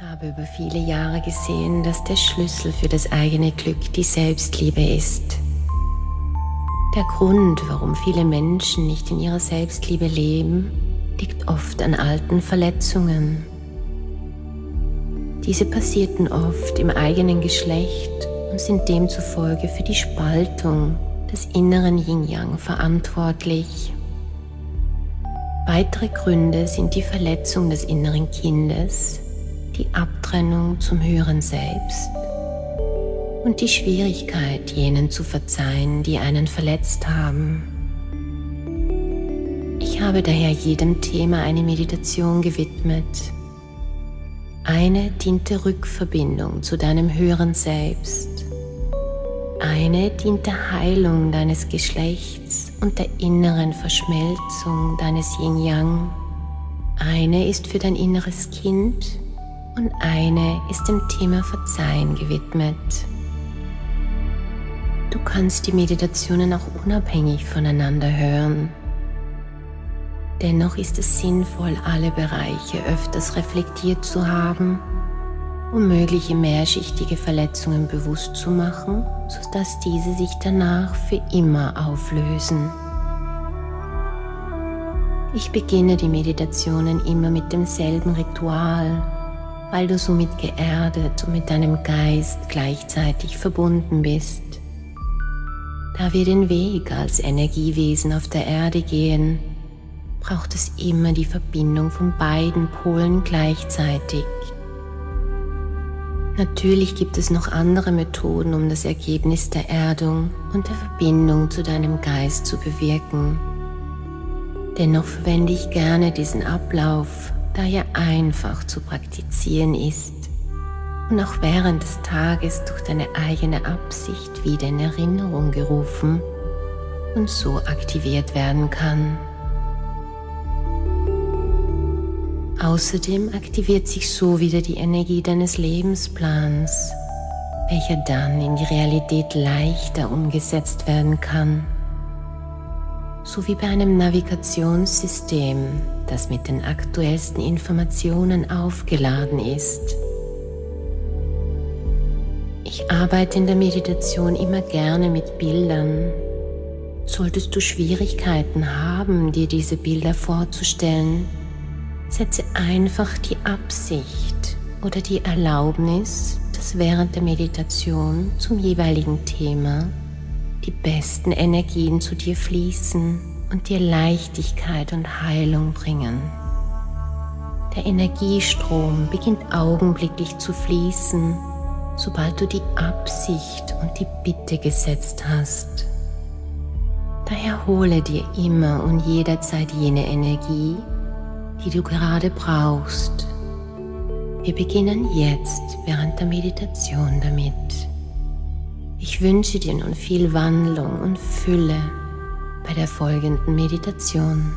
Ich habe über viele Jahre gesehen, dass der Schlüssel für das eigene Glück die Selbstliebe ist. Der Grund, warum viele Menschen nicht in ihrer Selbstliebe leben, liegt oft an alten Verletzungen. Diese passierten oft im eigenen Geschlecht und sind demzufolge für die Spaltung des inneren Yin-Yang verantwortlich. Weitere Gründe sind die Verletzung des inneren Kindes, die Abtrennung zum höheren Selbst und die Schwierigkeit, jenen zu verzeihen, die einen verletzt haben. Ich habe daher jedem Thema eine Meditation gewidmet. Eine dient der Rückverbindung zu deinem höheren Selbst. Eine dient der Heilung deines Geschlechts und der inneren Verschmelzung deines Yin-Yang. Eine ist für dein inneres Kind und eine ist dem Thema Verzeihen gewidmet. Du kannst die Meditationen auch unabhängig voneinander hören. Dennoch ist es sinnvoll, alle Bereiche öfters reflektiert zu haben, um mögliche mehrschichtige Verletzungen bewusst zu machen, sodass diese sich danach für immer auflösen. Ich beginne die Meditationen immer mit demselben Ritual, weil du somit geerdet und mit deinem Geist gleichzeitig verbunden bist. Da wir den Weg als Energiewesen auf der Erde gehen, braucht es immer die Verbindung von beiden Polen gleichzeitig. Natürlich gibt es noch andere Methoden, um das Ergebnis der Erdung und der Verbindung zu deinem Geist zu bewirken. Dennoch verwende ich gerne diesen Ablauf, da er einfach zu praktizieren ist und auch während des Tages durch deine eigene Absicht wieder in Erinnerung gerufen und so aktiviert werden kann. Außerdem aktiviert sich so wieder die Energie deines Lebensplans, welcher dann in die Realität leichter umgesetzt werden kann, so wie bei einem Navigationssystem, das mit den aktuellsten Informationen aufgeladen ist. Ich arbeite in der Meditation immer gerne mit Bildern. Solltest du Schwierigkeiten haben, dir diese Bilder vorzustellen, setze einfach die Absicht oder die Erlaubnis, dass während der Meditation zum jeweiligen Thema die besten Energien zu dir fließen und dir Leichtigkeit und Heilung bringen. Der Energiestrom beginnt augenblicklich zu fließen sobald du die Absicht und die Bitte gesetzt hast. Daher hole dir immer und jederzeit jene Energie, die du gerade brauchst. Wir beginnen jetzt während der Meditation damit. Ich wünsche dir nun viel Wandlung und Fülle bei der folgenden Meditation.